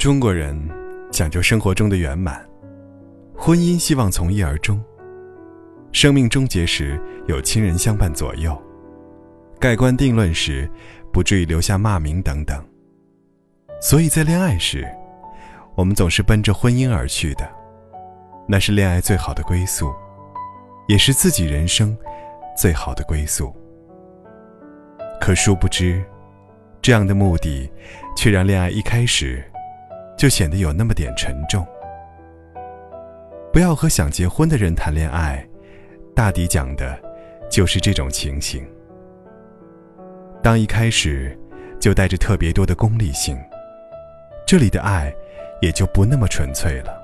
中国人讲究生活中的圆满，婚姻希望从一而终。生命终结时有亲人相伴左右，盖棺定论时不至于留下骂名等等。所以在恋爱时，我们总是奔着婚姻而去的，那是恋爱最好的归宿，也是自己人生最好的归宿。可殊不知，这样的目的却让恋爱一开始。就显得有那么点沉重。不要和想结婚的人谈恋爱，大抵讲的，就是这种情形。当一开始就带着特别多的功利性，这里的爱也就不那么纯粹了。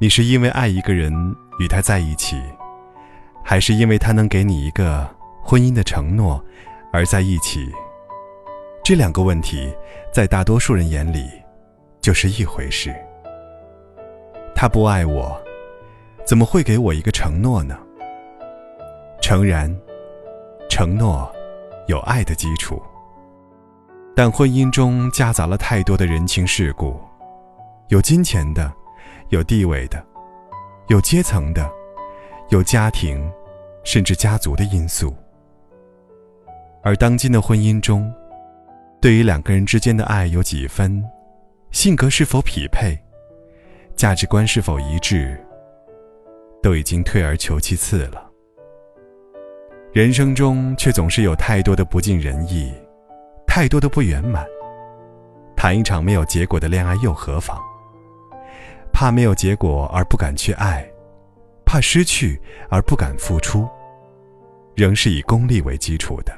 你是因为爱一个人与他在一起，还是因为他能给你一个婚姻的承诺而在一起？这两个问题，在大多数人眼里。就是一回事。他不爱我，怎么会给我一个承诺呢？诚然，承诺有爱的基础，但婚姻中夹杂了太多的人情世故，有金钱的，有地位的，有阶层的，有家庭，甚至家族的因素。而当今的婚姻中，对于两个人之间的爱有几分？性格是否匹配，价值观是否一致，都已经退而求其次了。人生中却总是有太多的不尽人意，太多的不圆满。谈一场没有结果的恋爱又何妨？怕没有结果而不敢去爱，怕失去而不敢付出，仍是以功利为基础的。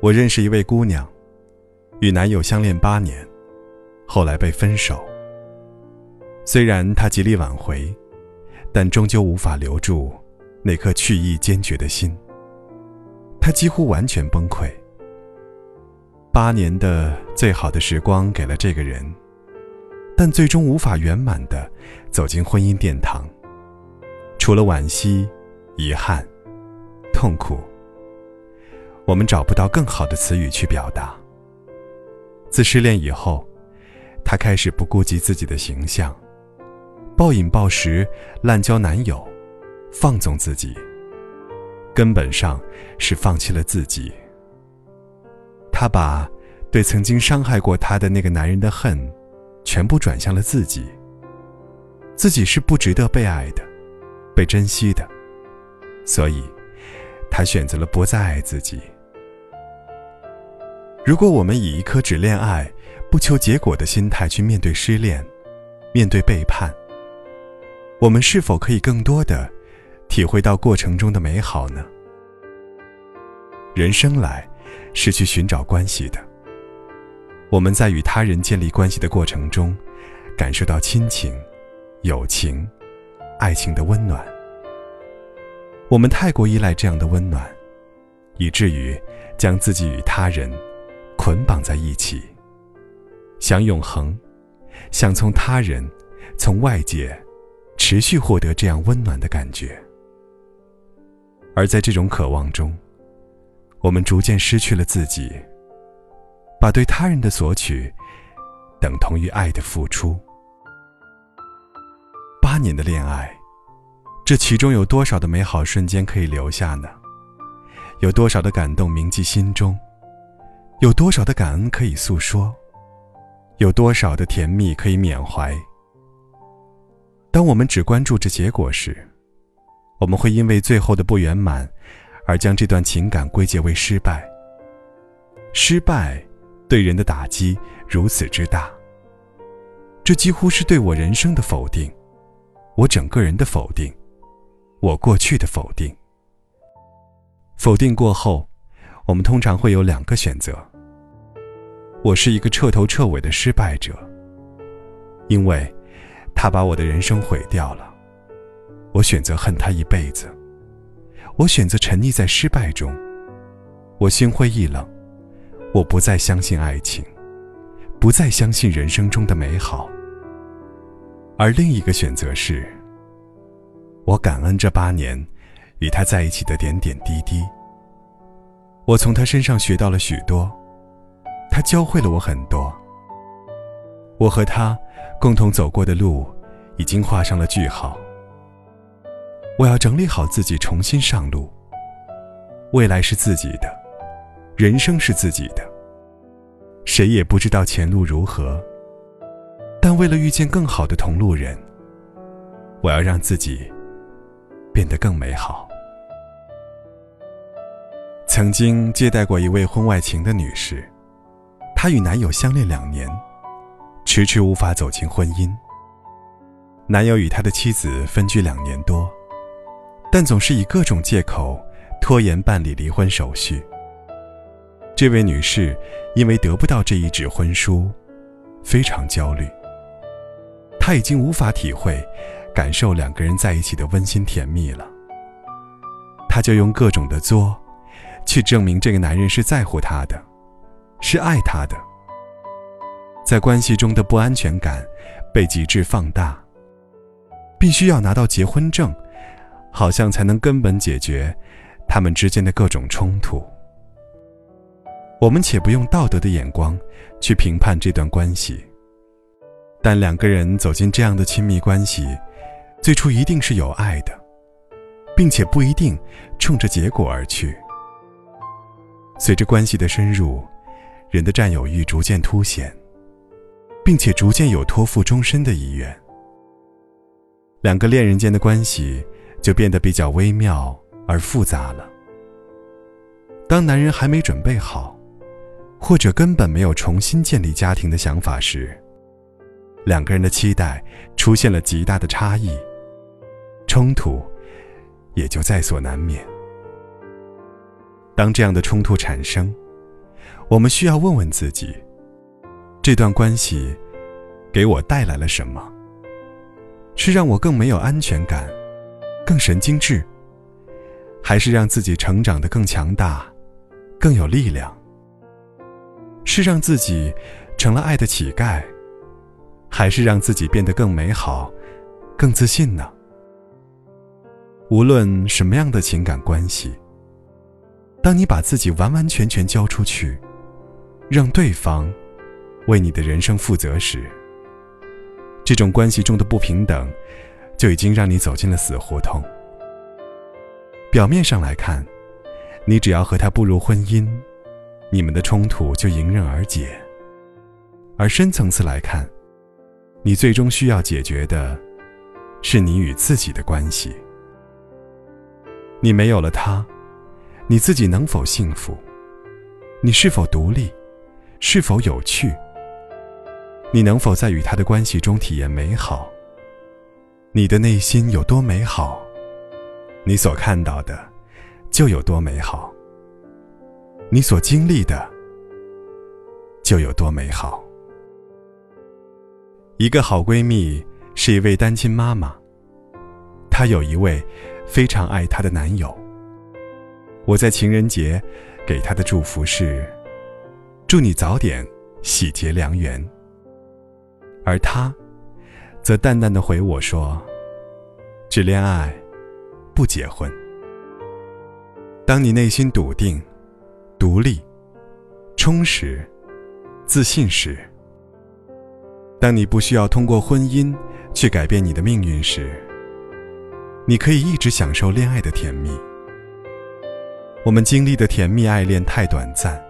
我认识一位姑娘，与男友相恋八年。后来被分手。虽然他极力挽回，但终究无法留住那颗去意坚决的心。他几乎完全崩溃。八年的最好的时光给了这个人，但最终无法圆满的走进婚姻殿堂。除了惋惜、遗憾、痛苦，我们找不到更好的词语去表达。自失恋以后。她开始不顾及自己的形象，暴饮暴食，滥交男友，放纵自己。根本上是放弃了自己。她把对曾经伤害过她的那个男人的恨，全部转向了自己。自己是不值得被爱的，被珍惜的，所以，她选择了不再爱自己。如果我们以一颗只恋爱。不求结果的心态去面对失恋，面对背叛，我们是否可以更多的体会到过程中的美好呢？人生来是去寻找关系的，我们在与他人建立关系的过程中，感受到亲情、友情、爱情的温暖。我们太过依赖这样的温暖，以至于将自己与他人捆绑在一起。想永恒，想从他人、从外界持续获得这样温暖的感觉，而在这种渴望中，我们逐渐失去了自己，把对他人的索取等同于爱的付出。八年的恋爱，这其中有多少的美好瞬间可以留下呢？有多少的感动铭记心中？有多少的感恩可以诉说？有多少的甜蜜可以缅怀？当我们只关注着结果时，我们会因为最后的不圆满，而将这段情感归结为失败。失败对人的打击如此之大，这几乎是对我人生的否定，我整个人的否定，我过去的否定。否定过后，我们通常会有两个选择。我是一个彻头彻尾的失败者，因为他把我的人生毁掉了。我选择恨他一辈子，我选择沉溺在失败中，我心灰意冷，我不再相信爱情，不再相信人生中的美好。而另一个选择是，我感恩这八年与他在一起的点点滴滴。我从他身上学到了许多，他教会了我很多。我和他共同走过的路，已经画上了句号。我要整理好自己，重新上路。未来是自己的，人生是自己的，谁也不知道前路如何。但为了遇见更好的同路人，我要让自己变得更美好。曾经接待过一位婚外情的女士，她与男友相恋两年，迟迟无法走进婚姻。男友与他的妻子分居两年多，但总是以各种借口拖延办理离婚手续。这位女士因为得不到这一纸婚书，非常焦虑。她已经无法体会、感受两个人在一起的温馨甜蜜了，她就用各种的作。去证明这个男人是在乎她的，是爱他的。在关系中的不安全感被极致放大，必须要拿到结婚证，好像才能根本解决他们之间的各种冲突。我们且不用道德的眼光去评判这段关系，但两个人走进这样的亲密关系，最初一定是有爱的，并且不一定冲着结果而去。随着关系的深入，人的占有欲逐渐凸显，并且逐渐有托付终身的意愿。两个恋人间的关系就变得比较微妙而复杂了。当男人还没准备好，或者根本没有重新建立家庭的想法时，两个人的期待出现了极大的差异，冲突也就在所难免。当这样的冲突产生，我们需要问问自己：这段关系给我带来了什么？是让我更没有安全感、更神经质，还是让自己成长得更强大、更有力量？是让自己成了爱的乞丐，还是让自己变得更美好、更自信呢？无论什么样的情感关系。当你把自己完完全全交出去，让对方为你的人生负责时，这种关系中的不平等就已经让你走进了死胡同。表面上来看，你只要和他步入婚姻，你们的冲突就迎刃而解；而深层次来看，你最终需要解决的，是你与自己的关系。你没有了他。你自己能否幸福？你是否独立？是否有趣？你能否在与他的关系中体验美好？你的内心有多美好，你所看到的就有多美好。你所经历的就有多美好。一个好闺蜜是一位单亲妈妈，她有一位非常爱她的男友。我在情人节给她的祝福是：祝你早点喜结良缘。而他，则淡淡的回我说：只恋爱，不结婚。当你内心笃定、独立、充实、自信时，当你不需要通过婚姻去改变你的命运时，你可以一直享受恋爱的甜蜜。我们经历的甜蜜爱恋太短暂，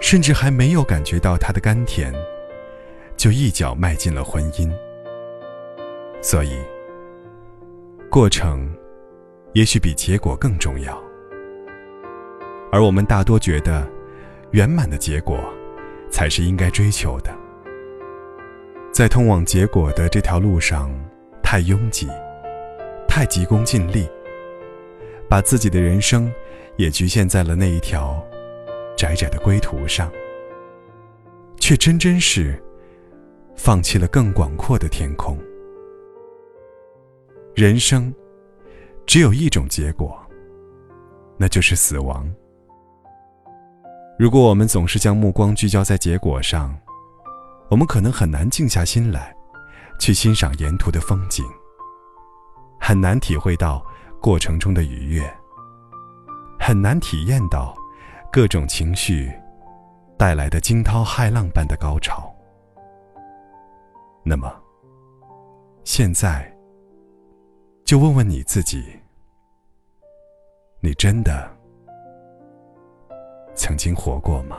甚至还没有感觉到它的甘甜，就一脚迈进了婚姻。所以，过程也许比结果更重要。而我们大多觉得，圆满的结果才是应该追求的。在通往结果的这条路上，太拥挤，太急功近利，把自己的人生。也局限在了那一条窄窄的归途上，却真真是放弃了更广阔的天空。人生只有一种结果，那就是死亡。如果我们总是将目光聚焦在结果上，我们可能很难静下心来，去欣赏沿途的风景，很难体会到过程中的愉悦，很难体验到各种情绪带来的惊涛骇浪般的高潮。那么，现在就问问你自己：你真的？曾经活过吗？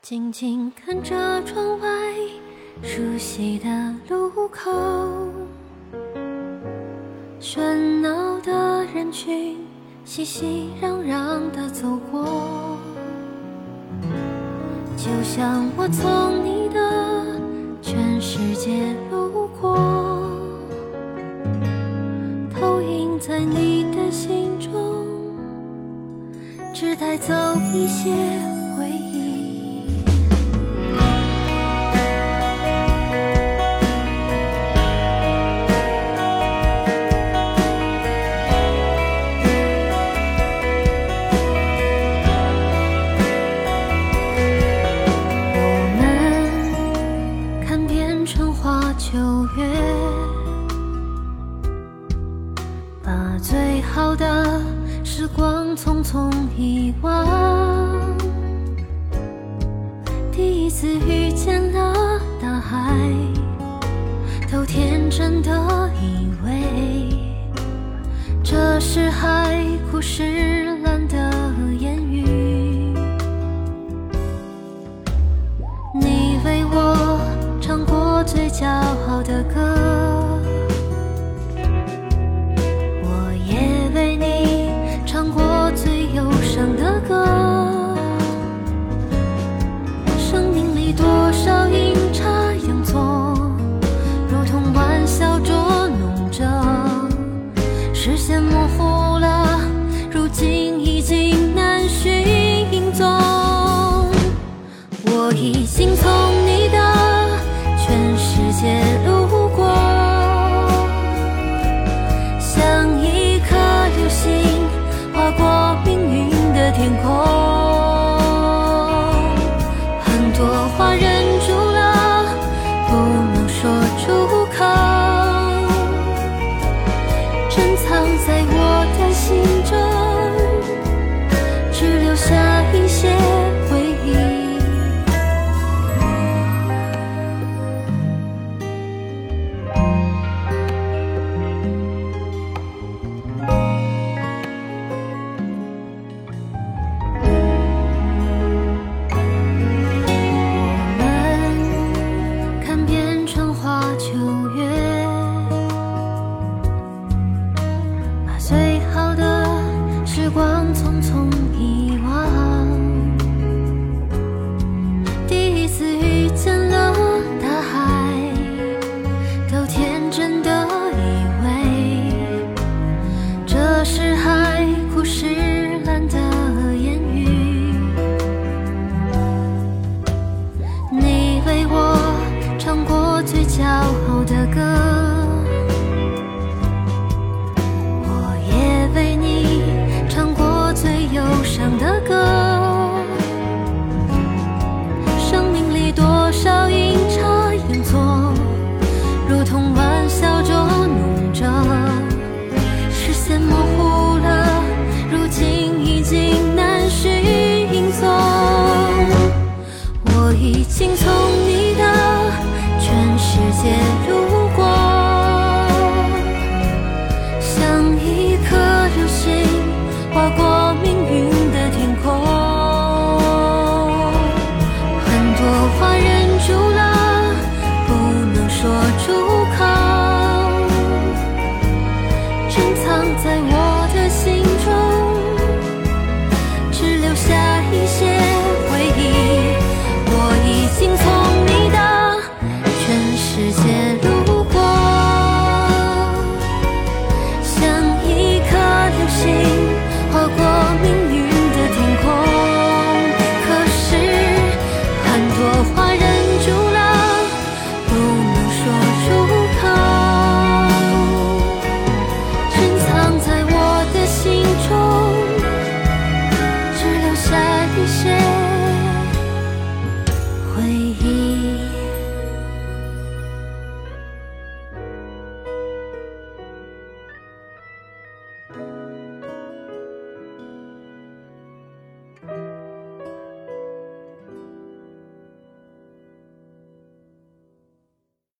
静静看着窗外熟悉的路口，喧闹的人群熙熙攘攘的走过，就像我从你的全世界路过，投影在你的心中。只带走一些时光匆匆遗忘，第一次遇见了大海，都天真的以为这是海枯石烂的言语。你为我唱过最骄傲的歌。